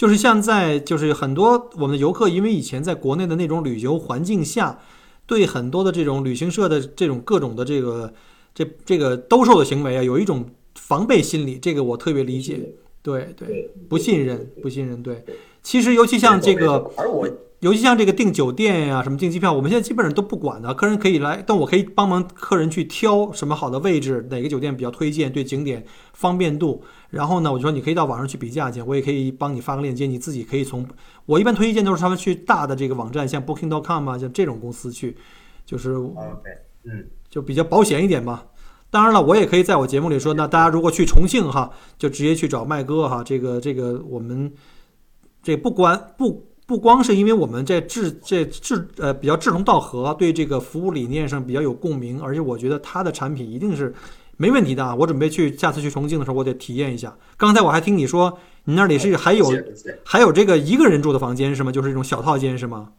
就是像在就是很多我们的游客，因为以前在国内的那种旅游环境下，对很多的这种旅行社的这种各种的这个这这个兜售的行为啊，有一种防备心理，这个我特别理解。对对，不信任，不信任。对，其实尤其像这个，而我。尤其像这个订酒店呀，什么订机票，我们现在基本上都不管的，客人可以来，但我可以帮忙客人去挑什么好的位置，哪个酒店比较推荐，对景点方便度。然后呢，我就说你可以到网上去比价钱，我也可以帮你发个链接，你自己可以从我一般推荐都是他们去大的这个网站，像 Booking.com 啊，像这种公司去，就是嗯，就比较保险一点嘛。当然了，我也可以在我节目里说，那大家如果去重庆哈，就直接去找麦哥哈，这个这个我们这不关不。不光是因为我们在志这志呃比较志同道合，对这个服务理念上比较有共鸣，而且我觉得他的产品一定是没问题的啊！我准备去下次去重庆的时候，我得体验一下。刚才我还听你说，你那里是还有还有这个一个人住的房间是吗？就是这种小套间是吗？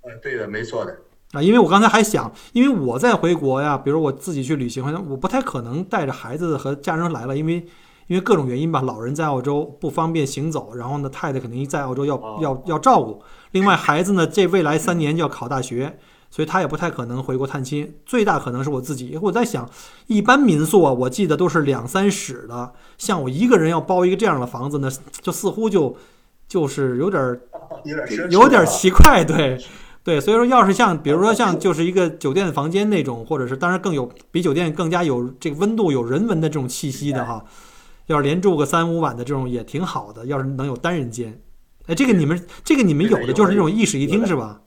呃，对的，没错的啊。因为我刚才还想，因为我在回国呀，比如我自己去旅行，好像我不太可能带着孩子和家人来了，因为。因为各种原因吧，老人在澳洲不方便行走，然后呢，太太肯定在澳洲要要要照顾。另外，孩子呢，这未来三年就要考大学，所以他也不太可能回国探亲。最大可能是我自己。我在想，一般民宿啊，我记得都是两三室的，像我一个人要包一个这样的房子呢，就似乎就就是有点儿有点有点奇怪，对对。所以说，要是像比如说像就是一个酒店房间那种，或者是当然更有比酒店更加有这个温度、有人文的这种气息的哈。要是连住个三五晚的这种也挺好的，要是能有单人间，哎，这个你们这个你们有的就是这种一室一厅是吧？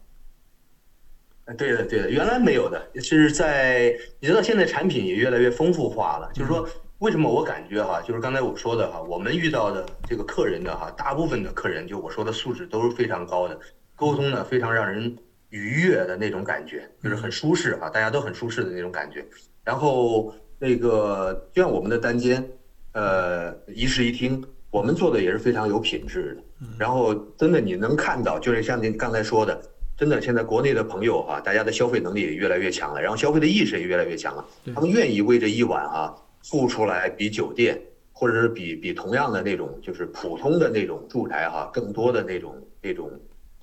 对的对的，原来没有的，是在你知道现在产品也越来越丰富化了。就是说，为什么我感觉哈，就是刚才我说的哈，我们遇到的这个客人的哈，大部分的客人就我说的素质都是非常高的，沟通呢非常让人愉悦的那种感觉，就是很舒适哈，大家都很舒适的那种感觉。然后那个就像我们的单间。呃，一室一厅，我们做的也是非常有品质的。然后，真的你能看到，就是像您刚才说的，真的现在国内的朋友哈，大家的消费能力也越来越强了，然后消费的意识也越来越强了。他们愿意为这一晚啊付出来比酒店，或者是比比同样的那种就是普通的那种住宅哈更多的那种那种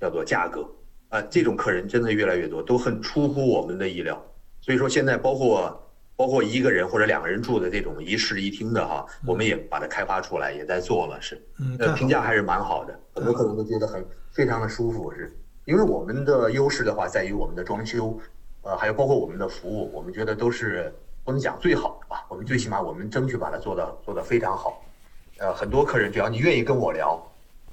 叫做价格啊，这种客人真的越来越多，都很出乎我们的意料。所以说现在包括。包括一个人或者两个人住的这种一室一厅的哈，我们也把它开发出来，也在做了，是，呃，评价还是蛮好的，很多客人都觉得很非常的舒服，是，因为我们的优势的话在于我们的装修，呃，还有包括我们的服务，我们觉得都是不能讲最好的吧，我们最起码我们争取把它做到做得非常好，呃，很多客人只要你愿意跟我聊。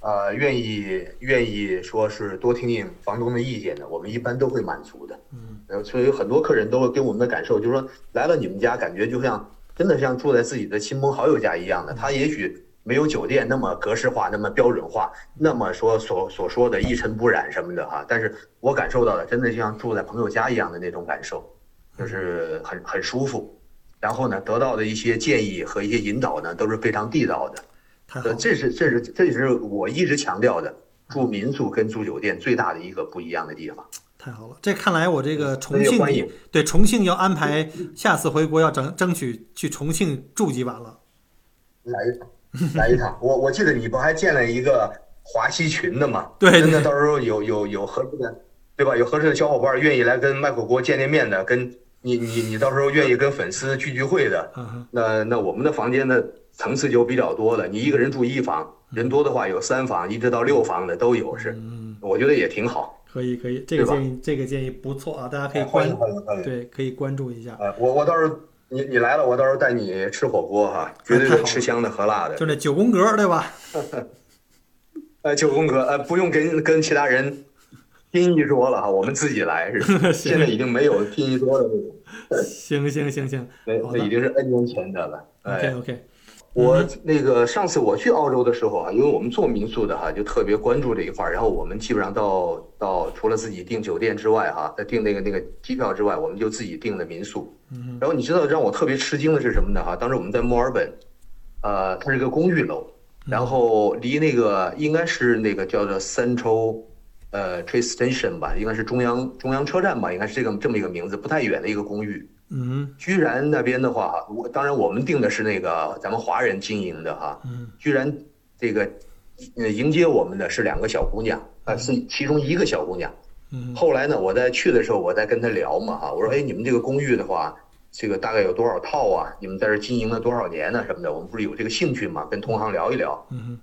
呃，愿意愿意说是多听听房东的意见的，我们一般都会满足的。嗯，所以很多客人都会给我们的感受就是说，来了你们家，感觉就像真的像住在自己的亲朋好友家一样的。他也许没有酒店那么格式化、那么标准化、那么说所所说的一尘不染什么的哈，但是我感受到的，真的像住在朋友家一样的那种感受，就是很很舒服。然后呢，得到的一些建议和一些引导呢，都是非常地道的。呃，这是这是这是我一直强调的，住民宿跟住酒店最大的一个不一样的地方。太好了，这看来我这个重庆对重庆要安排下次回国要争争取去重庆住几晚了。来一趟，来一趟。我我记得你不还建了一个华西群的吗？对，真的到时候有有有合适的，对吧？有合适的小伙伴愿意来跟麦火锅见见面的，跟你你你到时候愿意跟粉丝聚聚会的，那那我们的房间呢？层次就比较多了，你一个人住一房，人多的话有三房，一直到六房的都有，是，我觉得也挺好。可以可以，这个建议这个建议不错啊，大家可以关对可以关注一下。呃，我我到时候你你来了，我到时候带你吃火锅哈，绝对是吃香的喝辣的。就那九宫格对吧？呃，九宫格呃不用跟跟其他人拼一桌了哈，我们自己来是。现在已经没有拼一桌的那种。行行行行，那那已经是 N 年前的了。OK OK。我那个上次我去澳洲的时候啊，因为我们做民宿的哈，就特别关注这一块儿。然后我们基本上到到除了自己订酒店之外哈，在订那个那个机票之外，我们就自己订的民宿。然后你知道让我特别吃惊的是什么呢？哈，当时我们在墨尔本，呃，它是个公寓楼，然后离那个应该是那个叫做 Central，呃，Train Station 吧，应该是中央中央车站吧，应该是这个这么一个名字，不太远的一个公寓。嗯，居然那边的话哈，我当然我们定的是那个咱们华人经营的哈，嗯，居然这个呃迎接我们的是两个小姑娘，呃是其中一个小姑娘。嗯后来呢，我在去的时候，我在跟她聊嘛哈，我说哎，你们这个公寓的话，这个大概有多少套啊？你们在这经营了多少年呢？什么的，我们不是有这个兴趣嘛，跟同行聊一聊。嗯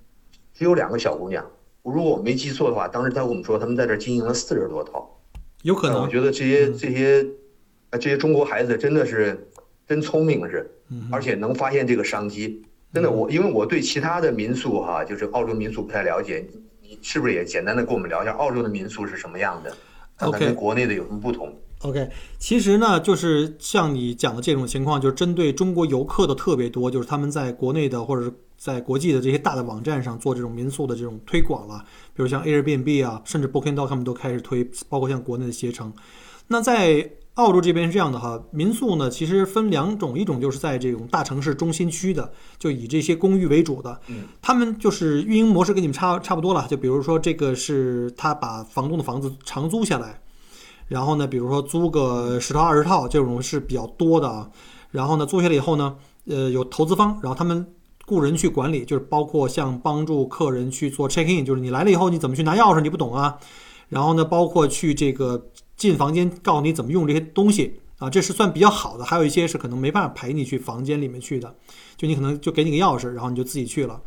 只有两个小姑娘，如果我没记错的话，当时她跟我们说，他们在这经营了四十多套。有可能呃我，觉得这些嗯这些，呃，这些中国孩子真的是真聪明是，嗯而且能发现这个商机。真的，我因为我对其他的民宿哈，就是澳洲民宿不太了解，你你是不是也简单的跟我们聊一下澳洲的民宿是什么样的？看看 OK 跟国内的有什么不同？OK，其实呢，就是像你讲的这种情况，就是针对中国游客的特别多，就是他们在国内的或者是在国际的这些大的网站上做这种民宿的这种推广了，比如像 Airbnb 啊，甚至 Booking.com 都开始推，包括像国内的携程。那在澳洲这边是这样的哈，民宿呢其实分两种，一种就是在这种大城市中心区的，就以这些公寓为主的，嗯，他们就是运营模式跟你们差差不多了，就比如说这个是他把房东的房子长租下来。然后呢，比如说租个十套二十套这种是比较多的啊。然后呢，租下来以后呢，呃，有投资方，然后他们雇人去管理，就是包括像帮助客人去做 check in，就是你来了以后你怎么去拿钥匙，你不懂啊。然后呢，包括去这个进房间告诉你怎么用这些东西啊，这是算比较好的。还有一些是可能没办法陪你去房间里面去的，就你可能就给你个钥匙，然后你就自己去了。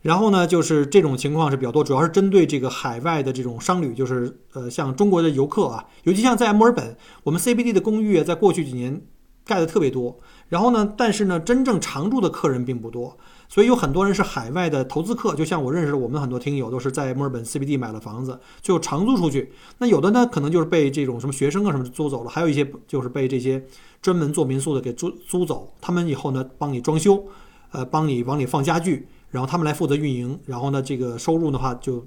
然后呢，就是这种情况是比较多，主要是针对这个海外的这种商旅，就是呃，像中国的游客啊，尤其像在墨尔本，我们 CBD 的公寓在过去几年盖的特别多。然后呢，但是呢，真正常住的客人并不多，所以有很多人是海外的投资客，就像我认识的，我们很多听友都是在墨尔本 CBD 买了房子，就长租出去。那有的呢，可能就是被这种什么学生啊什么租走了，还有一些就是被这些专门做民宿的给租租走，他们以后呢帮你装修，呃，帮你往里放家具。然后他们来负责运营，然后呢，这个收入的话就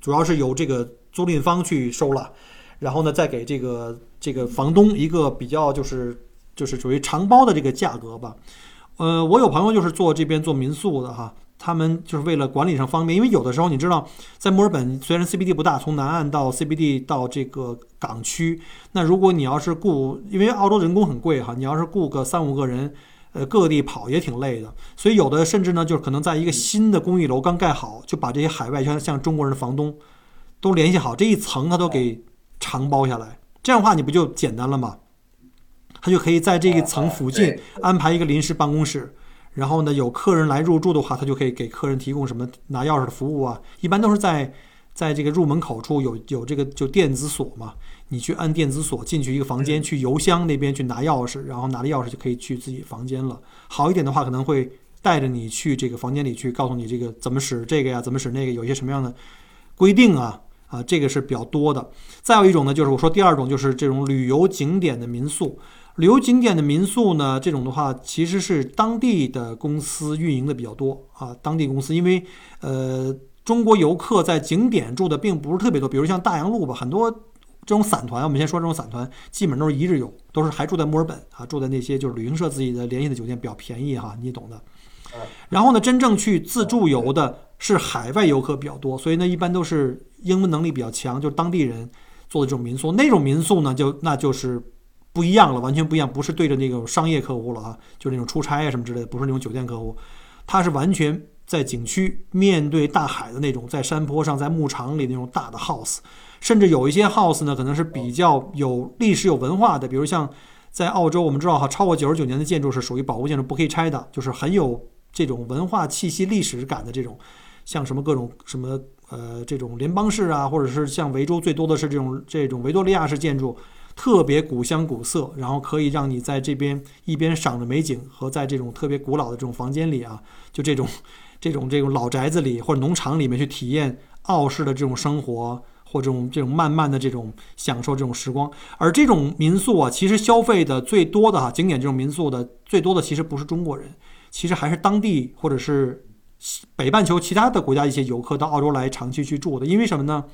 主要是由这个租赁方去收了，然后呢，再给这个这个房东一个比较就是就是属于长包的这个价格吧。呃，我有朋友就是做这边做民宿的哈，他们就是为了管理上方便，因为有的时候你知道，在墨尔本虽然 CBD 不大，从南岸到 CBD 到这个港区，那如果你要是雇，因为澳洲人工很贵哈，你要是雇个三五个人。呃，各地跑也挺累的，所以有的甚至呢，就是可能在一个新的公寓楼刚盖好，就把这些海外像像中国人的房东都联系好，这一层他都给长包下来，这样的话你不就简单了吗？他就可以在这一层附近安排一个临时办公室，然后呢，有客人来入住的话，他就可以给客人提供什么拿钥匙的服务啊，一般都是在在这个入门口处有有这个就电子锁嘛。你去按电子锁进去一个房间，去邮箱那边去拿钥匙，然后拿了钥匙就可以去自己房间了。好一点的话，可能会带着你去这个房间里去，告诉你这个怎么使这个呀，怎么使那个，有一些什么样的规定啊啊，这个是比较多的。再有一种呢，就是我说第二种就是这种旅游景点的民宿。旅游景点的民宿呢，这种的话其实是当地的公司运营的比较多啊，当地公司因为呃中国游客在景点住的并不是特别多，比如像大洋路吧，很多。这种散团，我们先说这种散团，基本都是一日游，都是还住在墨尔本啊，住在那些就是旅行社自己的联系的酒店，比较便宜哈，你懂的。然后呢，真正去自助游的是海外游客比较多，所以呢，一般都是英文能力比较强，就是当地人做的这种民宿。那种民宿呢，就那就是不一样了，完全不一样，不是对着那种商业客户了啊，就是那种出差啊什么之类的，不是那种酒店客户，它是完全在景区面对大海的那种，在山坡上，在牧场里那种大的 house。甚至有一些 house 呢，可能是比较有历史、有文化的，比如像在澳洲，我们知道哈，超过九十九年的建筑是属于保护建筑，不可以拆的，就是很有这种文化气息、历史感的这种，像什么各种什么呃这种联邦式啊，或者是像维州最多的是这种这种维多利亚式建筑，特别古香古色，然后可以让你在这边一边赏着美景，和在这种特别古老的这种房间里啊，就这种这种这种老宅子里或者农场里面去体验澳式的这种生活。或这种这种慢慢的这种享受这种时光，而这种民宿啊，其实消费的最多的哈景点这种民宿的最多的其实不是中国人，其实还是当地或者是北半球其他的国家一些游客到澳洲来长期去住的。因为什么呢？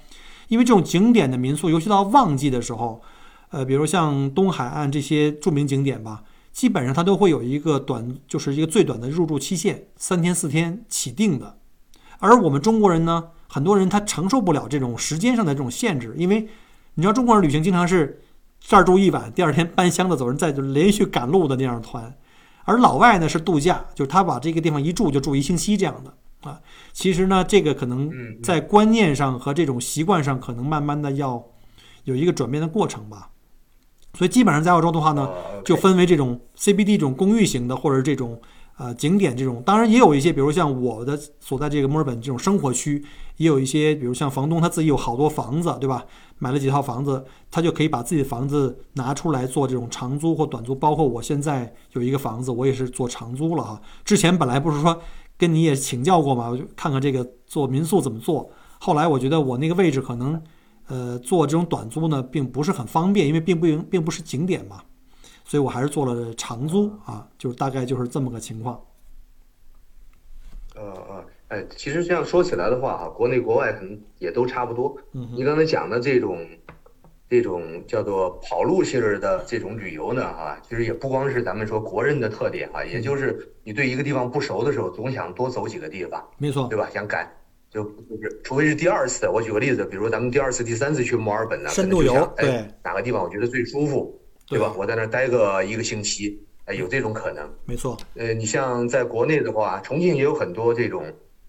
因为这种景点的民宿，尤其到旺季的时候，呃，比如像东海岸这些著名景点吧，基本上它都会有一个短，就是一个最短的入住期限，三天四天起定的。而我们中国人呢？很多人他承受不了这种时间上的这种限制，因为你知道中国人旅行经常是这儿住一晚，第二天搬箱子走人，再就连续赶路的那样团。而老外呢是度假，就是他把这个地方一住就住一星期这样的。啊。其实呢，这个可能嗯，在观念上和这种习惯上，可能慢慢的要有一个转变的过程吧。所以基本上在澳洲的话呢，哦就分为这种 CBD 这种公寓型的，或者是这种呃景点这种。当然也有一些，比如像我的所在这个墨尔本这种生活区，也有一些，比如像房东他自己有好多房子，对吧？买了几套房子，他就可以把自己的房子拿出来做这种长租或短租。包括我现在有一个房子，我也是做长租了哈。之前本来不是说跟你也请教过嘛，我就看看这个做民宿怎么做。后来我觉得我那个位置可能，呃，做这种短租呢，并不是很方便，因为并不并不是景点嘛，所以我还是做了长租啊，就是大概就是这么个情况。呃呃，哎，其实这样说起来的话哈，国内国外可能也都差不多。嗯你刚才讲的这种，这种叫做跑路性质的这种旅游呢，哈，其实也不光是咱们说国人的特点哈，也就是你对一个地方不熟的时候，总想多走几个地方，没错，对吧？想赶，就就是，除非是第二次，我举个例子，比如咱们第二次、第三次去墨尔本呢，深度游哎，对哪个地方我觉得最舒服，对吧？我在那儿待个一个星期，哎，有这种可能。没错，呃，你像在国内的话，重庆也有很多这种，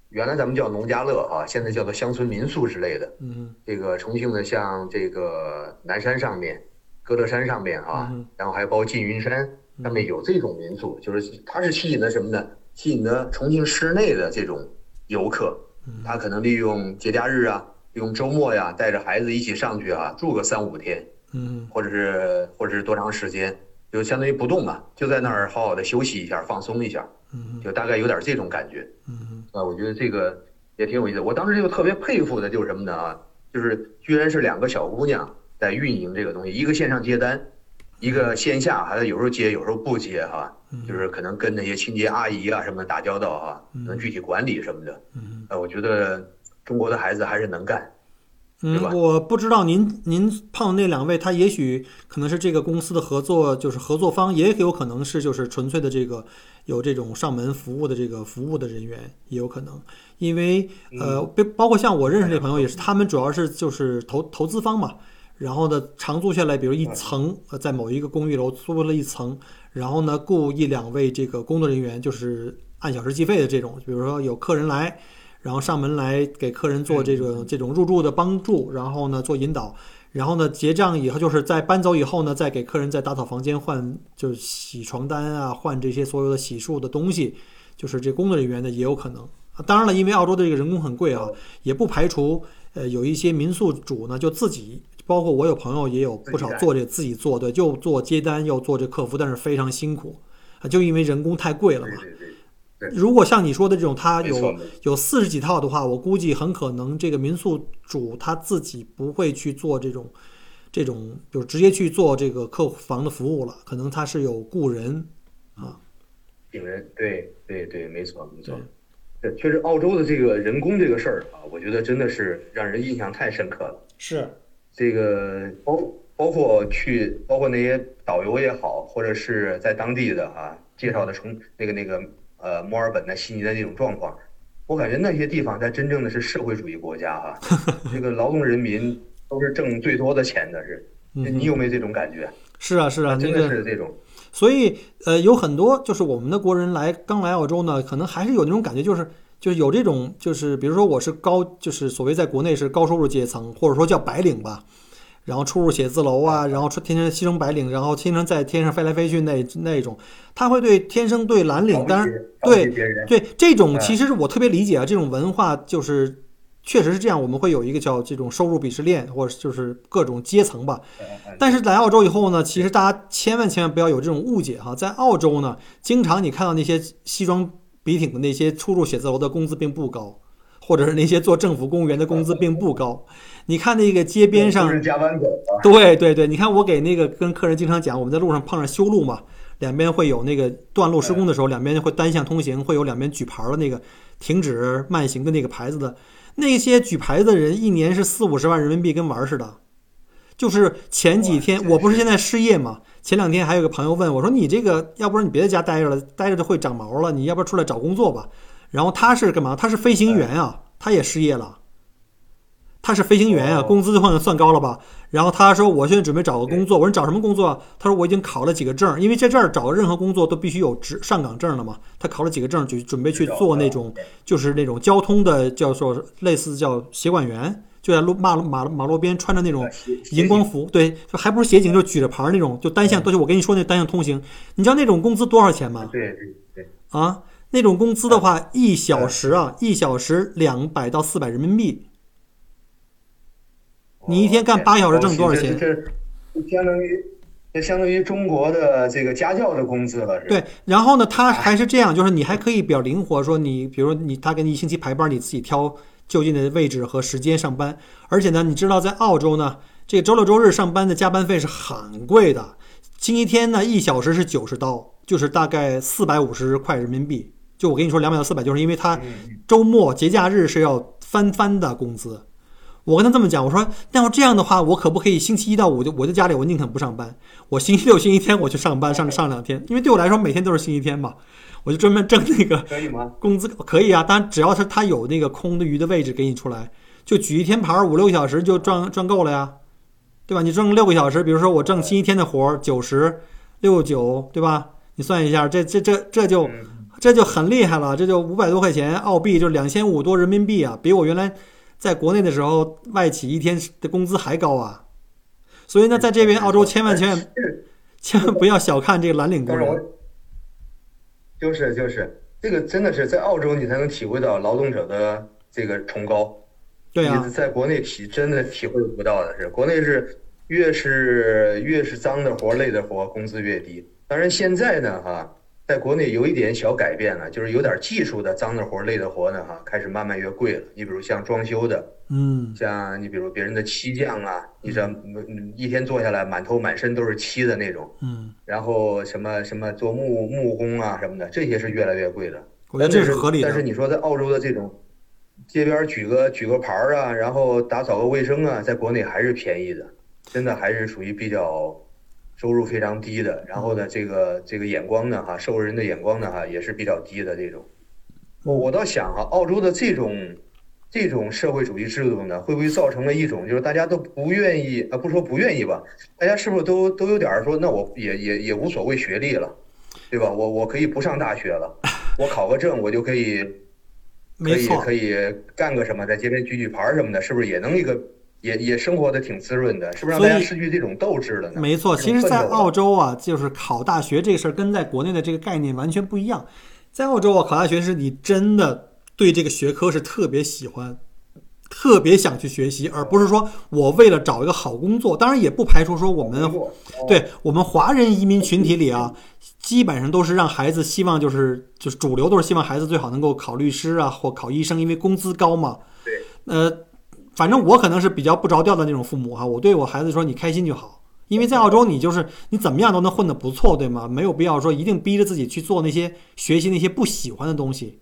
原来咱们叫农家乐啊，现在叫做乡村民宿之类的。嗯这个重庆的像这个南山上面、歌乐山上面啊，嗯然后还包括缙云山上面有这种民宿，就是它是吸引的什么呢？吸引的重庆市内的这种游客，嗯他可能利用节假日啊，利用周末呀，带着孩子一起上去啊，住个三五天，嗯或者是或者是多长时间，就相当于不动嘛，就在那儿好好的休息一下，放松一下，嗯就大概有点这种感觉。嗯啊，我觉得这个也挺有意思。我当时就特别佩服的就是什么呢？啊，就是居然是两个小姑娘在运营这个东西，一个线上接单，一个线下还有时候接，有时候不接哈、嗯。就是可能跟那些清洁阿姨啊什么的打交道啊，能具体管理什么的。我觉得中国的孩子还是能干。嗯，我不知道您您碰的那两位，他也许可能是这个公司的合作，就是合作方，也有可能是就是纯粹的这个有这种上门服务的这个服务的人员，也有可能，因为呃，包包括像我认识这朋友也是，他们主要是就是投投资方嘛，然后呢长租下来，比如一层呃在某一个公寓楼租了一层，然后呢雇一两位这个工作人员，就是按小时计费的这种，比如说有客人来。然后上门来给客人做这种这种入住的帮助，然后呢做引导，然后呢结账以后就是在搬走以后呢，再给客人再打扫房间换就是洗床单啊，换这些所有的洗漱的东西，就是这工作人员呢也有可能。啊当然了，因为澳洲的这个人工很贵啊，也不排除呃有一些民宿主呢就自己，包括我有朋友也有不少做这自己做对，又做接单又做这客服，但是非常辛苦啊，就因为人工太贵了嘛。对对对，如果像你说的这种，他有有四十几套的话，我估计很可能这个民宿主他自己不会去做这种，这种就直接去做这个客房的服务了，可能他是有雇人啊，请人，对对对，没错没错。对，确实澳洲的这个人工这个事儿啊，我觉得真的是让人印象太深刻了。是，这个包包括去，包括那些导游也好，或者是在当地的啊介绍的从那个那个呃墨尔本的悉尼的那种状况，我感觉那些地方才真正的是社会主义国家哈、这个劳动人民都是挣最多的钱的是，你有没有这种感觉？是啊是啊，真的是这种，所以呃，有很多就是我们的国人来刚来澳洲呢，可能还是有那种感觉，就是就是有这种就是比如说我是高，就是所谓在国内是高收入阶层，或者说叫白领吧，然后出入写字楼啊，然后出天天牺牲白领，然后天天在天上飞来飞去那那种，他会对天生对蓝领，当然对，对这种哎其实我特别理解啊，这种文化就是确实是这样，我们会有一个叫这种收入鄙视链，或者就是各种阶层吧。但是来澳洲以后呢，其实大家千万千万不要有这种误解哈，在澳洲呢，经常你看到那些西装笔挺的那些出入写字楼的工资并不高，或者是那些做政府公务员的工资并不高。你看那个街边上加班狗啊，对对对，你看我给那个跟客人经常讲，我们在路上碰上修路嘛，两边会有那个断路施工的时候，两边会单向通行，会有两边举牌儿的那个停止慢行的那个牌子的，那些举牌子的人一年是四五十万人民币，跟玩儿似的。就是前几天我不是现在失业嘛，前两天还有个朋友问我说：“你这个要不然你别在家待着了，待着就会长毛了，你要不然出来找工作吧？”然后他是干嘛？他是飞行员啊，他也失业了。他是飞行员啊，工资的话算高了吧？然后他说我现在准备找个工作，我说你找什么工作啊？他说我已经考了几个证，因为在这儿找任何工作都必须有职上岗证了嘛。他考了几个证，就准备去做那种就是那种交通的，叫做类似叫协管员，就在路马路马马路边穿着那种荧光服，对，就还不是协警，就举着牌儿那种，就单向，都是我跟你说那单向通行。你知道那种工资多少钱吗？对对对，啊，那种工资的话，一小时啊，一小时两百到四百人民币。你一天干八小时挣多少钱？这这相当于这相当于中国的这个家教的工资了，对，然后呢，他还是这样，就是你还可以比较灵活，说你比如你他给你一星期排班，你自己挑就近的位置和时间上班。而且呢，你知道在澳洲呢，这个周六周日上班的加班费是很贵的，星期天呢一小时是九十刀，就是大概四百五十块人民币。就我跟你说两百到四百，就是因为他周末节假日是要翻番的工资。我跟他这么讲，我说那要这样的话，我可不可以星期一到五就我在家里，我宁肯不上班，我星期六、星期天我去上班上上两天，因为对我来说每天都是星期天嘛，我就专门挣那个可以吗？工资可以啊，当然只要是他有那个空的余的位置给你出来，就举一天牌五六个小时就赚赚够了呀，对吧？你挣六个小时，比如说我挣星期天的活九十六九，对吧？你算一下，这这这这就这就很厉害了，这就五百多块钱澳币，就两千五多人民币啊，比我原来。在国内的时候，外企一天的工资还高啊，所以呢，在这边澳洲千万千万千万不要小看这个蓝领工人。就是就是这个真的是在澳洲你才能体会到劳动者的这个崇高。对啊，在国内体真的体会不到的是，国内是越是越是脏的活累的活工资越低。当然现在呢哈。在国内有一点小改变了，就是有点技术的脏的活、累的活呢，哈，开始慢慢越贵了。你比如像装修的，嗯，像你比如别人的漆匠啊，你这一天做下来满头满身都是漆的那种，嗯，然后什么什么做木木工啊什么的，这些是越来越贵的。我觉得这是合理的。但是你说在澳洲的这种街边举个举个牌儿啊，然后打扫个卫生啊，在国内还是便宜的，真的还是属于比较。收入非常低的，然后呢，这个这个眼光呢，哈，受人的眼光呢，哈，也是比较低的这种。我我倒想哈，澳洲的这种这种社会主义制度呢，会不会造成了一种，就是大家都不愿意啊，不说不愿意吧，大家是不是都都有点说，那我也也也无所谓学历了，对吧？我我可以不上大学了，我考个证，我就可以，可以可以干个什么，在街边举举牌什么的，是不是也能一个？也也生活的挺滋润的，是不是让大家失去这种斗志了呢？没错，其实，在澳洲啊，就是考大学这个事儿跟在国内的这个概念完全不一样。在澳洲啊，考大学是你真的对这个学科是特别喜欢，特别想去学习，而不是说我为了找一个好工作。当然，也不排除说我们对我们华人移民群体里啊，基本上都是让孩子希望就是就是主流都是希望孩子最好能够考律师啊或考医生，因为工资高嘛。对，呃。反正我可能是比较不着调的那种父母哈，我对我孩子说你开心就好，因为在澳洲你就是你怎么样都能混得不错，对吗？没有必要说一定逼着自己去做那些学习那些不喜欢的东西，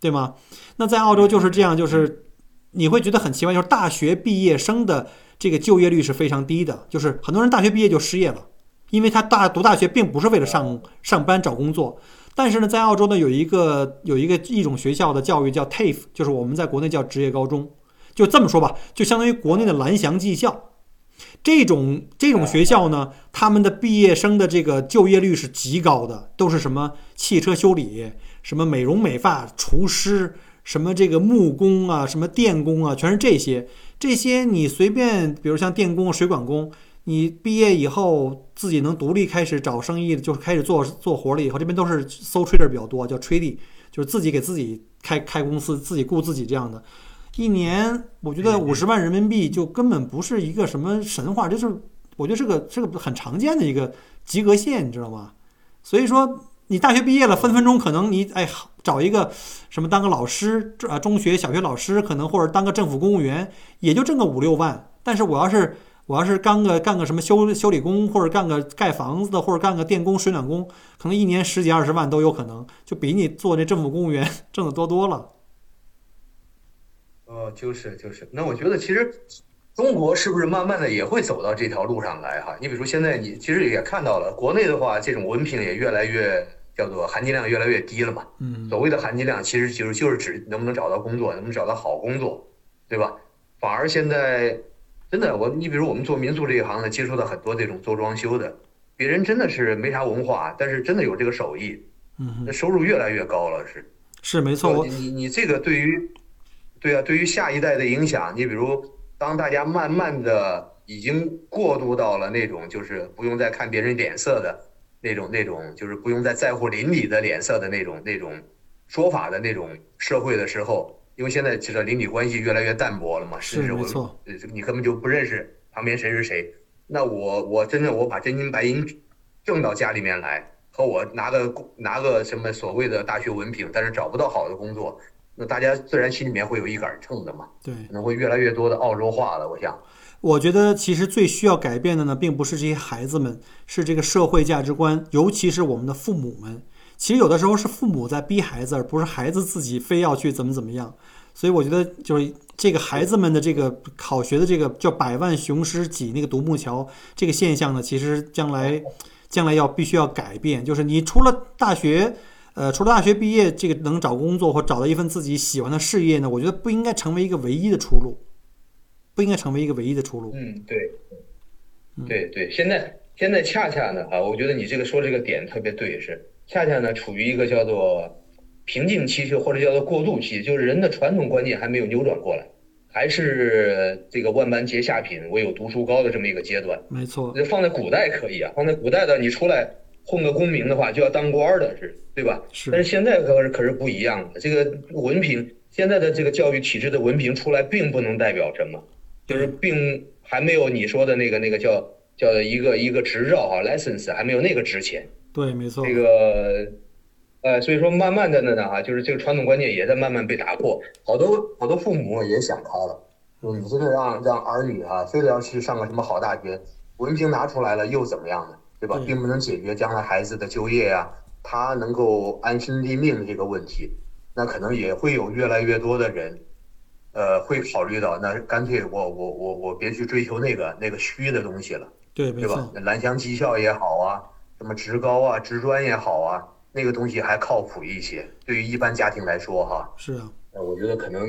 对吗？那在澳洲就是这样，就是你会觉得很奇怪，就是大学毕业生的这个就业率是非常低的，就是很多人大学毕业就失业了，因为他大读大学并不是为了上上班找工作，但是呢，在澳洲呢有一个有一个一种学校的教育叫 TAFE，就是我们在国内叫职业高中。就这么说吧，就相当于国内的蓝翔技校，这种这种学校呢，他们的毕业生的这个就业率是极高的，都是什么汽车修理、什么美容美发、厨师、什么这个木工啊、什么电工啊，全是这些。这些你随便，比如像电工、水管工，你毕业以后自己能独立开始找生意，就是开始做做活了以后，这边都是 sole trader 比较多，叫 trade，就是自己给自己开开公司，自己雇自己这样的。一年，我觉得五十万人民币就根本不是一个什么神话，就是我觉得是个是个很常见的一个及格线，你知道吗？所以说，你大学毕业了，分分钟可能你哎找一个什么当个老师，啊中学、小学老师，可能或者当个政府公务员，也就挣个五六万。但是我要是我要是干个干个什么修修理工，或者干个盖房子的，或者干个电工、水暖工，可能一年十几二十万都有可能，就比你做那政府公务员 挣的多多了。哦，就是就是，那我觉得其实中国是不是慢慢的也会走到这条路上来哈？你比如说现在你其实也看到了，国内的话，这种文凭也越来越叫做含金量越来越低了嘛。嗯。所谓的含金量，其实就是就是指能不能找到工作，能不能找到好工作，对吧？反而现在真的我，你比如我们做民宿这一行的，接触到很多这种做装修的，别人真的是没啥文化，但是真的有这个手艺，嗯那收入越来越高了，是。是没错，你你你这个对于，对啊，对于下一代的影响，你比如当大家慢慢的已经过渡到了那种就是不用再看别人脸色的那种那种，就是不用再在乎邻里的脸色的那种那种说法的那种社会的时候，因为现在其实邻里关系越来越淡薄了嘛，是甚至我没错呃你根本就不认识旁边谁是谁。那我我真的我把真金白银挣到家里面来，和我拿个拿个什么所谓的大学文凭，但是找不到好的工作，那大家自然心里面会有一杆秤的嘛，对。可能会越来越多的澳洲化了。我想，我觉得其实最需要改变的呢，并不是这些孩子们，是这个社会价值观，尤其是我们的父母们。其实有的时候是父母在逼孩子，而不是孩子自己非要去怎么怎么样。所以我觉得就是这个孩子们的这个考学的这个叫百万雄师挤那个独木桥这个现象呢，其实将来将来要必须要改变。就是你除了大学，呃，除了大学毕业这个能找工作或找到一份自己喜欢的事业呢，我觉得不应该成为一个唯一的出路，不应该成为一个唯一的出路。嗯，对，对对，现在现在恰恰呢啊，我觉得你这个说这个点特别对，是恰恰呢处于一个叫做瓶颈期，就或者叫做过渡期，就是人的传统观念还没有扭转过来，还是这个万般皆下品，唯有读书高的这么一个阶段。没错，这放在古代可以啊，放在古代的你出来混个功名的话，就要当官儿的是，对吧？是但是现在可是可是不一样的，这个文凭，现在的这个教育体制的文凭出来，并不能代表什么，就是并还没有你说的那个那个叫叫一个一个执照啊，license 还没有那个值钱。对，没错这，个，呃，所以说慢慢的呢呢哈，就是这个传统观念也在慢慢被打破，好多好多父母也想开了，就是你真的让让儿女啊，非得要去上个什么好大学，文凭拿出来了又怎么样呢？对吧？并不能解决将来孩子的就业呀、他能够安身立命的这个问题，那可能也会有越来越多的人，呃，会考虑到，那干脆我我我我别去追求那个那个虚的东西了。对，吧蓝翔技校也好啊，什么职高啊、职专也好啊，那个东西还靠谱一些。对于一般家庭来说，哈，是啊，呃我觉得可能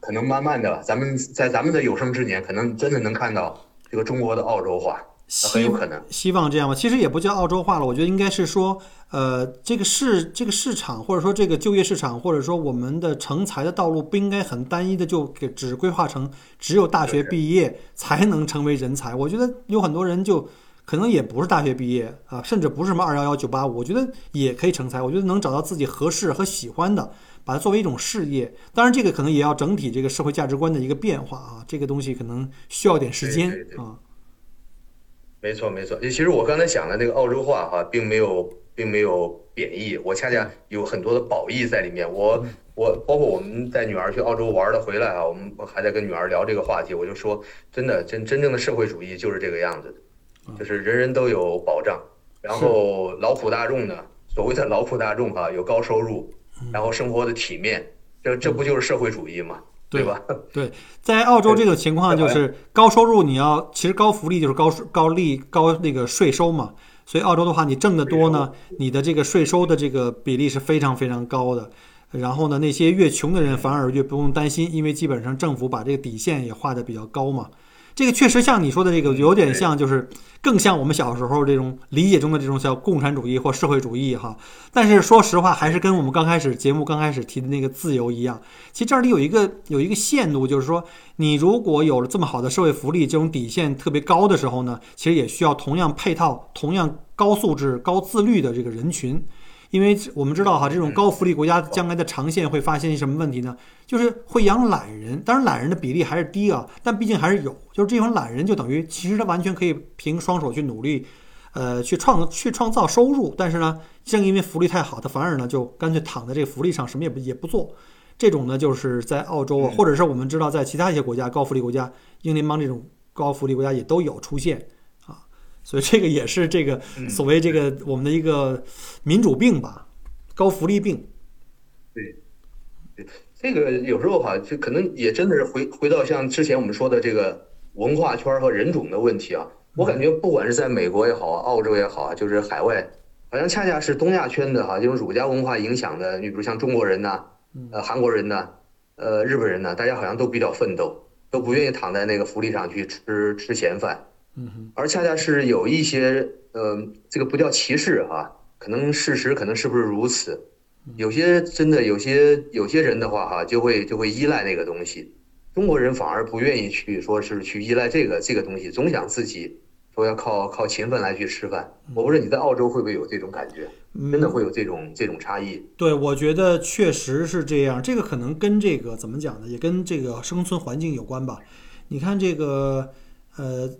可能慢慢的吧，咱们在咱们的有生之年，可能真的能看到这个中国的澳洲化，那很希有可能。希望这样吧。其实也不叫澳洲化了，我觉得应该是说，呃，这个市这个市场，或者说这个就业市场，或者说我们的成才的道路，不应该很单一的就给只规划成只有大学毕业才能成为人才。我觉得有很多人就。可能也不是大学毕业啊，甚至不是什么二幺幺九八五，我觉得也可以成才。我觉得能找到自己合适和喜欢的，把它作为一种事业。当然，这个可能也要整体这个社会价值观的一个变化啊，这个东西可能需要点时间啊。没错，没错。其实我刚才讲的那个澳洲话哈，并没有，并没有贬义，我恰恰有很多的褒义在里面。我我包括我们带女儿去澳洲玩的回来啊，我们还在跟女儿聊这个话题，我就说，真的，真真正的社会主义就是这个样子的，就是人人都有保障，然后劳苦大众呢，所谓的劳苦大众哈，有高收入，然后生活的体面，这这不就是社会主义吗？对吧？对，在澳洲这个情况就是高收入，你要其实高福利就是高高利高那个税收嘛，所以澳洲的话，你挣得多呢，你的这个税收的这个比例是非常非常高的。然后呢，那些越穷的人反而越不用担心，因为基本上政府把这个底线也画得比较高嘛。这个确实像你说的这个，有点像，就是更像我们小时候这种理解中的这种叫共产主义或社会主义哈。但是说实话，还是跟我们刚开始节目刚开始提的那个自由一样。其实这里有一个有一个限度，就是说，你如果有了这么好的社会福利，这种底线特别高的时候呢，其实也需要同样配套、同样高素质、高自律的这个人群。因为我们知道哈，这种高福利国家将来的长线会发现什么问题呢？就是会养懒人，当然懒人的比例还是低啊，但毕竟还是有。就是这种懒人就等于其实他完全可以凭双手去努力，呃，去创去创造收入，但是呢，正因为福利太好，他反而呢就干脆躺在这个福利上，什么也不也不做。这种呢，就是在澳洲啊，或者是我们知道在其他一些国家高福利国家，英联邦这种高福利国家也都有出现啊，所以这个也是这个所谓这个我们的一个民主病吧，高福利病。对这个有时候哈，就可能也真的是回回到像之前我们说的这个文化圈和人种的问题啊。我感觉不管是在美国也好，澳洲也好啊，就是海外，好像恰恰是东亚圈的哈，这种儒家文化影响的，你比如像中国人呐、呃韩国人呐、呃日本人呐，大家好像都比较奋斗。都不愿意躺在那个福利上去吃吃闲饭。嗯，而恰恰是有一些，呃，这个不叫歧视哈，可能事实可能是不是如此？有些真的有些有些人的话哈，就会就会依赖那个东西。中国人反而不愿意去说是去依赖这个这个东西，总想自己说要靠靠勤奋来去吃饭。我不知道你在澳洲会不会有这种感觉，真的会有这种这种差异？对，我觉得确实是这样。这个可能跟这个怎么讲呢？也跟这个生存环境有关吧。你看这个。呃，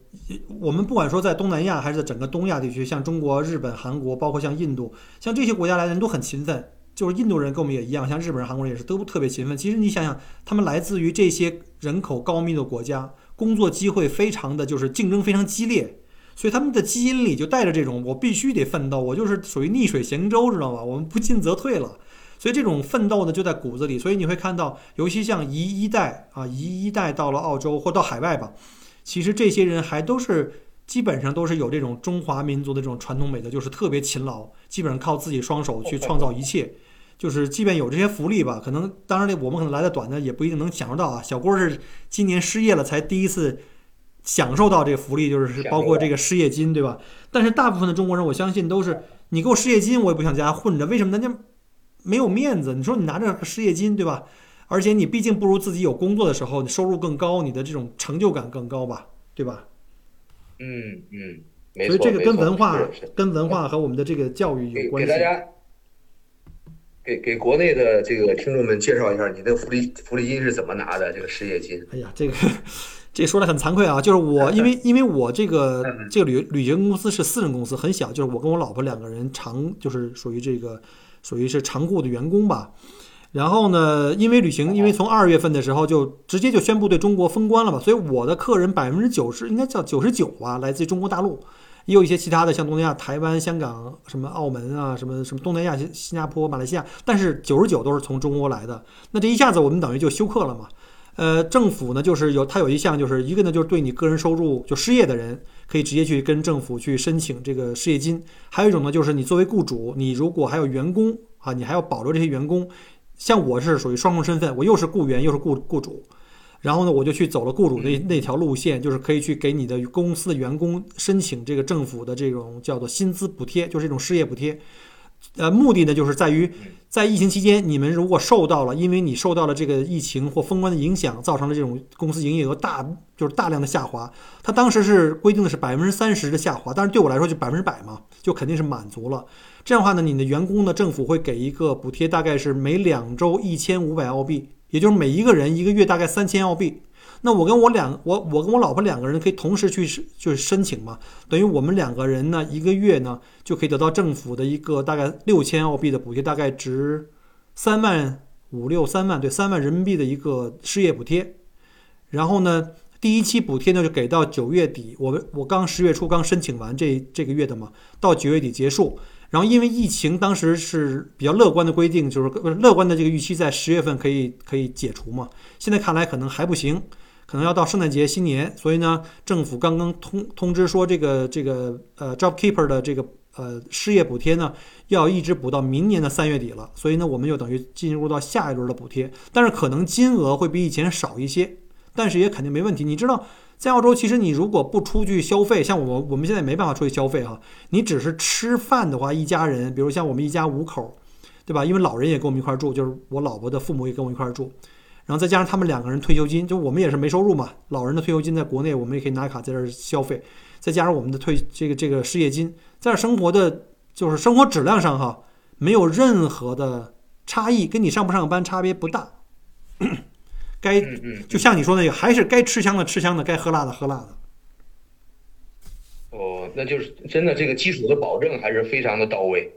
我们不管说在东南亚还是在整个东亚地区，像中国、日本、韩国，包括像印度，像这些国家来的人都很勤奋。就是印度人跟我们也一样，像日本人、韩国人也是都特别勤奋。其实你想想，他们来自于这些人口高密度国家，工作机会非常的就是竞争非常激烈，所以他们的基因里就带着这种我必须得奋斗，我就是属于逆水行舟，知道吗？我们不进则退了，所以这种奋斗呢就在骨子里。所以你会看到，尤其像移一代啊，移一代到了澳洲或到海外吧。其实这些人还都是基本上都是有这种中华民族的这种传统美德，就是特别勤劳，基本上靠自己双手去创造一切。就是即便有这些福利吧，可能当然我们可能来的短的，也不一定能享受到啊。小郭是今年失业了，才第一次享受到这个福利，就是包括这个失业金，对吧？但是大部分的中国人，我相信都是你给我失业金，我也不想在家混着。为什么呢？那没有面子。你说你拿着失业金，对吧？而且你毕竟不如自己有工作的时候，你收入更高，你的这种成就感更高吧，对吧？嗯嗯，所以这个跟文化、跟文化和我们的这个教育有关系。给大家，给给国内的这个听众们介绍一下，你的福利福利金是怎么拿的？这个失业金？哎呀，这个 这说的很惭愧啊，就是我因为因为我这个这个旅旅行公司是私人公司，很小，就是我跟我老婆两个人长，就是属于这个属于是常雇的员工吧。然后呢？因为旅行，因为从二月份的时候就直接就宣布对中国封关了嘛，所以我的客人百分之九十应该叫九十九吧，来自于中国大陆，也有一些其他的，像东南亚、台湾、香港、什么澳门啊，什么什么东南亚、新新加坡、马来西亚，但是九十九都是从中国来的。那这一下子我们等于就休克了嘛？呃，政府呢就是有它有一项，就是一个呢就是对你个人收入就失业的人可以直接去跟政府去申请这个失业金，还有一种呢就是你作为雇主，你如果还有员工啊，你还要保留这些员工。像我是属于双重身份，我又是雇员又是雇雇主，然后呢，我就去走了雇主那那条路线，就是可以去给你的公司的员工申请这个政府的这种叫做薪资补贴，就是这种失业补贴。呃，目的呢，就是在于在疫情期间，你们如果受到了，因为你受到了这个疫情或封关的影响，造成了这种公司营业额大就是大量的下滑。他当时是规定的是百分之三十的下滑，但是对我来说就百分之百嘛，就肯定是满足了。这样的话呢，你的员工呢，政府会给一个补贴，大概是每两周一千五百澳币，也就是每一个人一个月大概三千澳币。那我跟我两我我跟我老婆两个人可以同时去就是申请嘛，等于我们两个人呢一个月呢就可以得到政府的一个大概六千澳币的补贴，大概值三万五六三万对三万人民币的一个失业补贴。然后呢，第一期补贴呢就给到九月底，我我刚十月初刚申请完这这个月的嘛，到九月底结束。然后，因为疫情当时是比较乐观的规定，就是乐观的这个预期在十月份可以可以解除嘛。现在看来可能还不行，可能要到圣诞节、新年。所以呢，政府刚刚通通知说，这个这个呃，JobKeeper 的这个呃失业补贴呢，要一直补到明年的三月底了。所以呢，我们又等于进入到下一轮的补贴，但是可能金额会比以前少一些，但是也肯定没问题。你知道？在澳洲，其实你如果不出去消费，像我我们现在没办法出去消费哈。你只是吃饭的话，一家人，比如像我们一家五口，对吧？因为老人也跟我们一块住，就是我老婆的父母也跟我一块住，然后再加上他们两个人退休金，就我们也是没收入嘛。老人的退休金在国内，我们也可以拿卡在这儿消费，再加上我们的退这个这个失业金，在生活的就是生活质量上哈，没有任何的差异，跟你上不上班差别不大。该就像你说那个，还是该吃香的吃香的，该喝辣的喝辣的。哦，那就是真的，这个基础的保证还是非常的到位。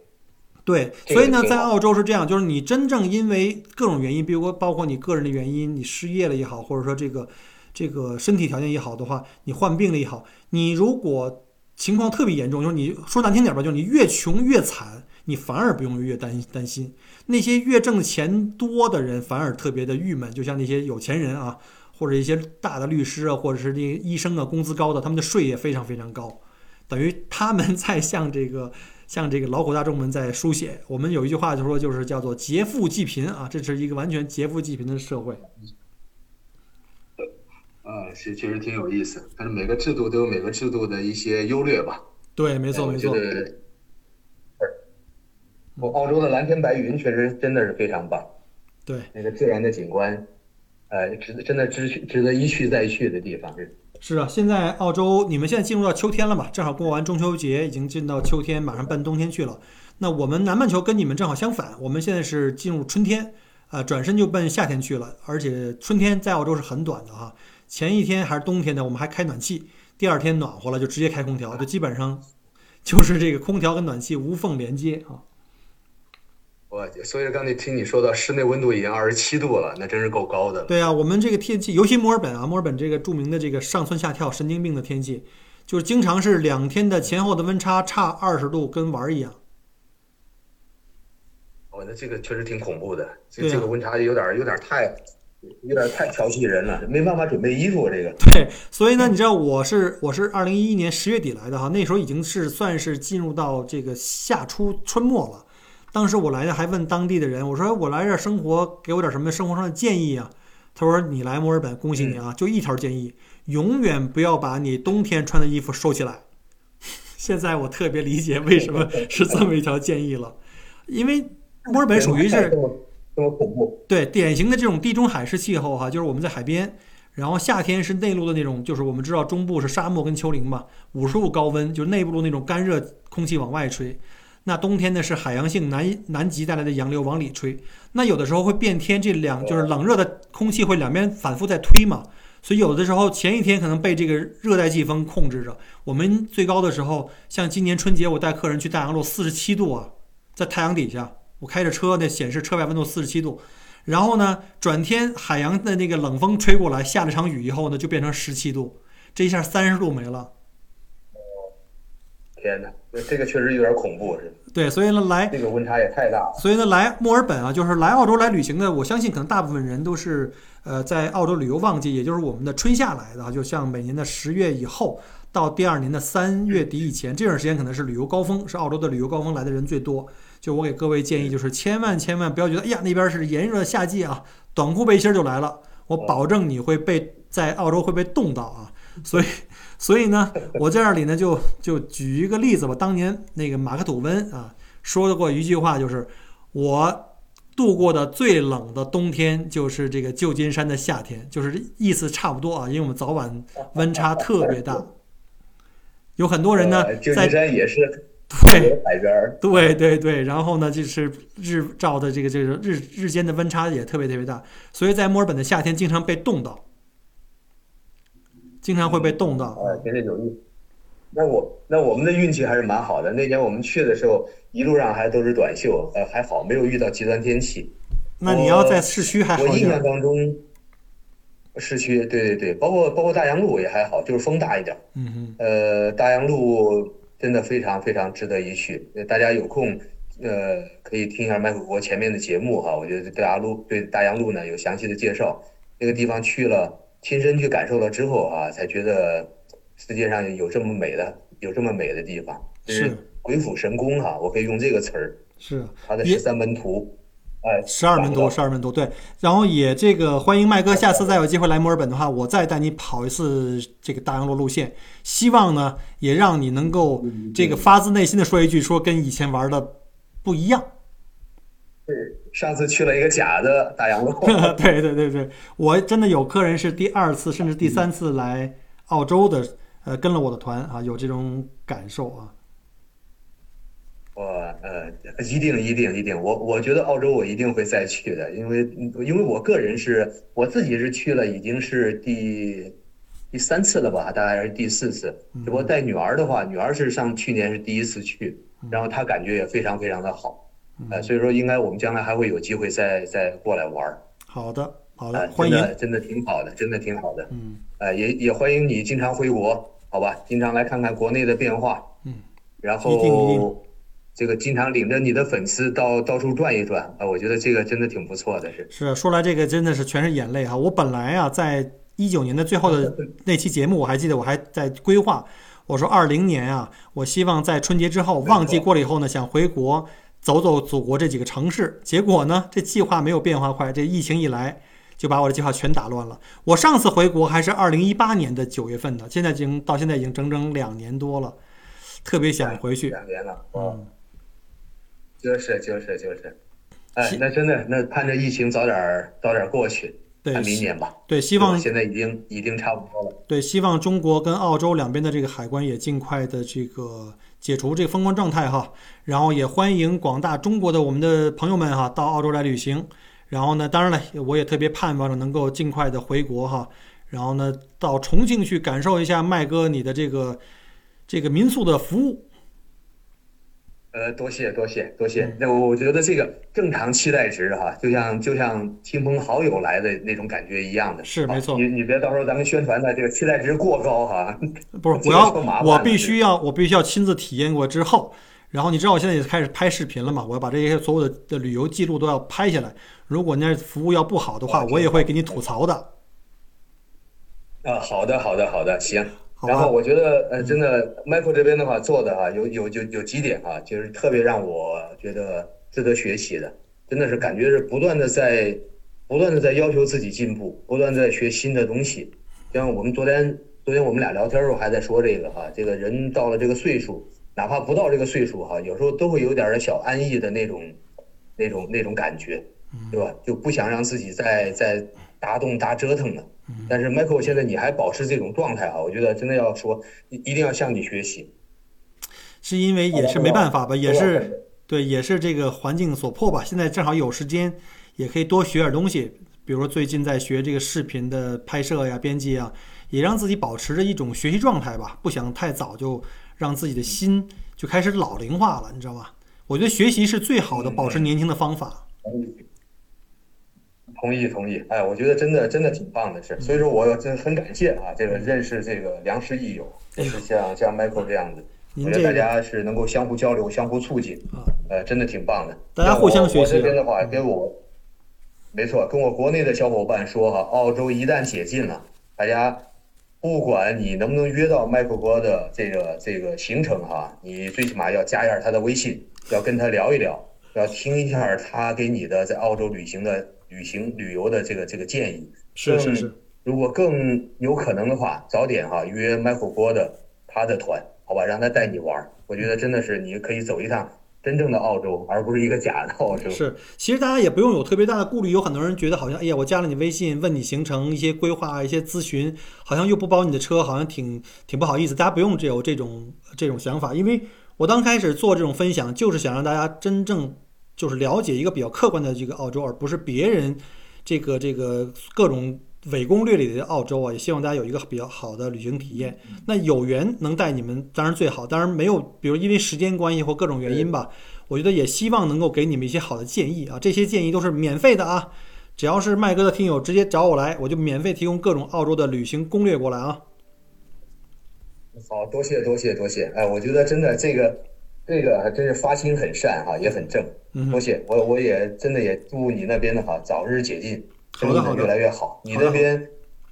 对，所以呢，在澳洲是这样，就是你真正因为各种原因，比如说包括你个人的原因，你失业了也好，或者说这个这个身体条件也好的话，你患病了也好，你如果情况特别严重，就是你说难听点吧，就是你越穷越惨。你反而不用越担担心，那些越挣钱多的人反而特别的郁闷，就像那些有钱人啊，或者一些大的律师啊，或者是那医生啊，工资高的，他们的税也非常非常高，等于他们在向这个向这个劳苦大众们在书写。我们有一句话就说，就是叫做劫富济贫啊，这是一个完全劫富济贫的社会。呃是确实挺有意思，但是每个制度都有每个制度的一些优劣吧。对，没错没错。觉得，我澳洲的蓝天白云确实真的是非常棒，对，那个自然的景观，呃，值得真的值去值得一去再去的地方是。是啊，现在澳洲你们现在进入到秋天了嘛？正好过完中秋节，已经进到秋天，马上奔冬天去了。那我们南半球跟你们正好相反，我们现在是进入春天，啊，转身就奔夏天去了。而且春天在澳洲是很短的哈，前一天还是冬天呢，我们还开暖气，第二天暖和了就直接开空调，就基本上就是这个空调跟暖气无缝连接啊。我所以刚才听你说到室内温度已经二十七度了，那真是够高的了。对啊，我们这个天气，尤其墨尔本啊，墨尔本这个著名的这个上蹿下跳、神经病的天气，就是经常是两天的前后的温差差二十度，跟玩儿一样。哦，那这个确实挺恐怖的，这啊这个温差有点有点太有点太调戏人了，没办法准备衣服这个。对，所以呢，你知道我是我是二零一一年十月底来的哈，那时候已经是算是进入到这个夏初春末了。当时我来的还问当地的人，我说我来这儿生活，给我点什么生活上的建议啊？他说你来墨尔本，恭喜你啊，就一条建议，永远不要把你冬天穿的衣服收起来。现在我特别理解为什么 是这么一条建议了，因为墨尔本属于是这么恐怖，对，典型的这种地中海式气候哈，就是我们在海边，然后夏天是内陆的那种，就是我们知道中部是沙漠跟丘陵嘛，五十度高温，就是内陆那种干热空气往外吹。那冬天呢是海洋性南南极带来的洋流往里吹，那有的时候会变天，这两就是冷热的空气会两边反复在推嘛，所以有的时候前一天可能被这个热带季风控制着，我们最高的时候，像今年春节我带客人去大洋路四十七度啊，在太阳底下，我开着车那显示车外温度四十七度，然后呢，转天海洋的那个冷风吹过来，下了场雨以后呢，就变成十七度，这一下三十度没了。天哪，那这个确实有点恐怖，是对，所以呢，来，这个温差也太大了。所以呢，来墨尔本啊，就是来澳洲来旅行的，我相信可能大部分人都是呃在澳洲旅游旺季，也就是我们的春夏来的啊，就像每年的十月以后到第二年的三月底以前，这段时间可能是旅游高峰，是澳洲的旅游高峰来的人最多。就我给各位建议，就是千万千万不要觉得，哎呀那边是炎热的夏季啊，短裤背心儿就来了，我保证你会被在澳洲会被冻到啊。所以，所以呢，我在这里呢就就举一个例子吧。当年那个马克吐温啊说过一句话，就是我度过的最冷的冬天就是这个旧金山的夏天，就是意思差不多啊，因为我们早晚温差特别大。有很多人呢呃旧在金山也是对海边儿，对对对，然后呢，就是日照的这个这个日日间的温差也特别特别大，所以在墨尔本的夏天经常被冻到，经常会被冻到。啊，真是有意思。那我那我们的运气还是蛮好的。那年我们去的时候，一路上还都是短袖，呃，还好没有遇到极端天气。那你要在市区还好我印象当中，市区对对对，包括包括大洋路也还好，就是风大一点。嗯哼，呃，大洋路真的非常非常值得一去。呃大家有空，呃，可以听一下麦克国前面的节目哈。我觉得大洋路对大洋路呢有详细的介绍。那个地方去了，亲身去感受了之后啊，才觉得世界上有这么美的有这么美的地方，是鬼斧神工哈。我可以用这个词儿，是也它的十三门徒，哎，十二门徒，十二门徒，对。然后也这个欢迎麦哥，下次再有机会来墨尔本的话，我再带你跑一次这个大洋路路线。希望呢，也让你能够这个发自内心的说一句，说跟以前玩的不一样。上次去了一个假的大洋路，对对对对，我真的有客人是第二次甚至第三次来澳洲的，呃，跟了我的团啊，有这种感受啊。我呃，一定一定一定，我我觉得澳洲我一定会再去的，因为因为我个人是我自己是去了，已经是第第三次了吧，大概是第四次。只不过带女儿的话，女儿是上去年是第一次去，然后她感觉也非常非常的好，呃，所以说应该我们将来还会有机会再再过来玩儿，好的，好呃的，，欢迎。真的真的挺好的，真的挺好的，嗯，呃，也也欢迎你经常回国，好吧，经常来看看国内的变化，嗯，然后这个经常领着你的粉丝到到处转一转啊，我觉得这个真的挺不错的，是。是说来这个真的是全是眼泪哈。我本来啊，在一九年的最后的 那期节目，我还记得我还在规划，我说二零年啊，我希望在春节之后旺季过了以后呢，想回国走走祖国这几个城市。结果呢，这计划没有变化快，这疫情一来，就把我的计划全打乱了。我上次回国还是二零一八年的九月份的，现在已经到现在已经整整两年多了，特别想回去。两年了，嗯哦，就是就是就是，哎，那真的那盼着疫情早点儿早点儿过去，对，明年吧。对，希望现在已经已经差不多了。对，希望中国跟澳洲两边的这个海关也尽快的这个解除这个封关状态哈，然后也欢迎广大中国的我们的朋友们哈到澳洲来旅行，然后呢，当然了，我也特别盼望着能够尽快的回国哈，然后呢，到重庆去感受一下麦哥你的这个这个民宿的服务。呃，多谢多谢多谢嗯。那我我觉得这个正常期待值哈，就像就像亲朋好友来的那种感觉一样的。是没错你你别到时候咱们宣传的这个期待值过高哈。不是，我要我必须要我必须要亲自体验过之后，然后你知道我现在也开始拍视频了嘛？我要把这些所有的的旅游记录都要拍下来。如果那服务要不好的话，我也会给你吐槽的。啊，好的好的好的，行。然后我觉得，呃，真的，Michael 这边的话做的哈，有有有有几点哈，就是特别让我觉得值得学习的，真的是感觉是不断的在不断的在要求自己进步，不断地在学新的东西。像我们昨天昨天我们俩聊天的时候还在说这个哈，这个人到了这个岁数，哪怕不到这个岁数哈，有时候都会有点小安逸的那种那种那种感觉，对吧？就不想让自己再再打动打折腾了。但是 Michael 现在你还保持这种状态啊，我觉得真的要说一一定要向你学习。是因为也是没办法吧，也是对，也是这个环境所迫吧。现在正好有时间，也可以多学点东西。比如说最近在学这个视频的拍摄呀、编辑啊，也让自己保持着一种学习状态吧，不想太早就让自己的心就开始老龄化了，你知道吧？我觉得学习是最好的保持年轻的方法。同意同意，哎，我觉得真的真的挺棒的是，所以说我真的很感谢啊，这个认识这个良师益友，就是像像 Michael 这样子，我觉得大家是能够相互交流、相互促进，啊，呃，真的挺棒的。大家互相。学习啊我这边的话，跟我，没错，跟我国内的小伙伴说哈，澳洲一旦解禁了，大家不管你能不能约到 Michael 哥的这个这个行程哈，你最起码要加一下他的微信，要跟他聊一聊，要听一下他给你的在澳洲旅行的旅行旅游的这个这个建议。是是是，如果更有可能的话，早点哈约 Michael 哥的他的团，好吧，让他带你玩儿。我觉得真的是你可以走一趟真正的澳洲，而不是一个假的澳洲。是，其实大家也不用有特别大的顾虑。有很多人觉得好像，哎呀，我加了你微信，问你行程、一些规划、一些咨询，好像又不包你的车，好像挺挺不好意思。大家不用只有这种这种想法，因为我刚开始做这种分享，就是想让大家真正就是了解一个比较客观的这个澳洲，而不是别人这个这个各种伪攻略里的澳洲啊。也希望大家有一个比较好的旅行体验。那有缘能带你们，当然最好。当然没有，比如因为时间关系或各种原因吧。我觉得也希望能够给你们一些好的建议啊，这些建议都是免费的啊，只要是麦哥的听友直接找我来，我就免费提供各种澳洲的旅行攻略过来啊。好多谢多谢多谢，哎，我觉得真的这个这个还真是发心很善哈，也很正。嗯多谢我我也真的也祝你那边的哈早日解禁，生意越来越好。你那边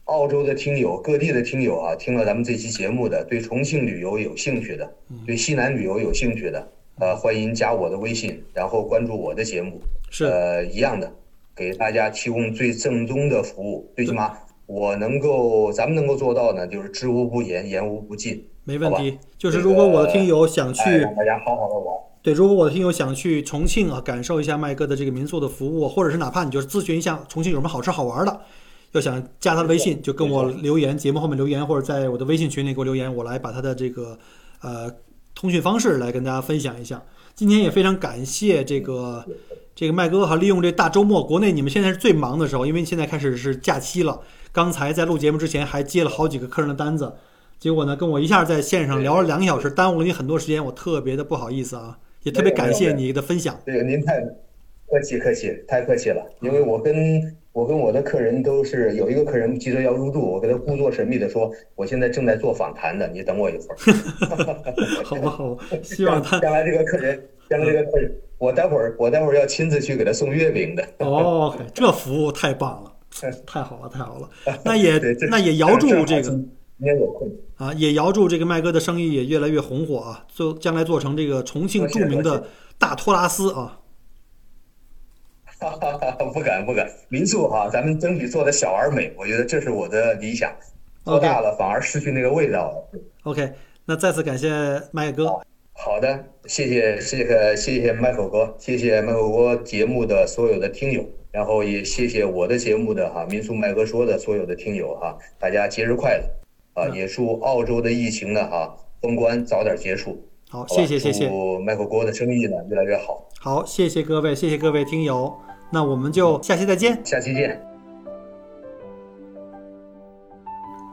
澳洲的听友、各地的听友啊，听了咱们这期节目的，对重庆旅游有兴趣的，嗯对西南旅游有兴趣的，呃，欢迎加我的微信，然后关注我的节目。是，呃，一样的，给大家提供最正宗的服务。最起码我能够，咱们能够做到呢，就是知无不言，言无不尽。好没问题。就是如果我的听友想哎，去，让大家好好的玩。对，如果我的听友想去重庆啊，感受一下麦哥的这个民宿的服务，或者是哪怕你就是咨询一下重庆有什么好吃好玩的，要想加他的微信，就跟我留言，节目后面留言，或者在我的微信群里给我留言，我来把他的这个呃通讯方式来跟大家分享一下。今天也非常感谢这个这个麦哥哈，利用这大周末，国内你们现在是最忙的时候，因为现在开始是假期了。刚才在录节目之前还接了好几个客人的单子，结果呢跟我一下在线上聊了两个小时，耽误了你很多时间，我特别的不好意思啊，也特别感谢你的分享。这个您太客气客气，太客气了。因为我跟我跟我的客人都是有一个客人急着要入住，我给他故作神秘的说，我现在正在做访谈的，你等我一会儿。好吧，好吧，希望他将来这个客人，将来这个客人，我待会儿我待会儿要亲自去给他送月饼的。哦，这服务太棒了，太好了，太好了。那也 那也遥祝这个今天有空。啊，也遥祝这个麦哥的生意也越来越红火啊，做将来做成这个重庆著名的大托拉斯啊。哈哈哈不敢不敢，民宿哈，咱们争取做的小而美，我觉得这是我的理想。做大了反而失去那个味道了。OK，那再次感谢麦哥。好的，谢谢谢谢谢谢麦口哥，谢谢麦口哥节目的所有的听友，然后也谢谢我的节目的哈民宿麦哥说的所有的听友哈，大家节日快乐啊！也祝澳洲的疫情呢哈封关早点结束。好，谢谢谢谢。祝麦口哥的生意呢越来越好。好，谢谢各位，谢谢各位听友，那我们就下期再见。下期见。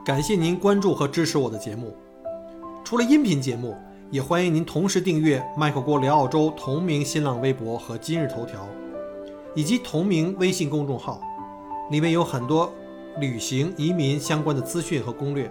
感谢您关注和支持我的节目。除了音频节目，也欢迎您同时订阅“麦克郭聊澳洲”同名新浪微博和今日头条，以及同名微信公众号，里面有很多旅行、移民相关的资讯和攻略。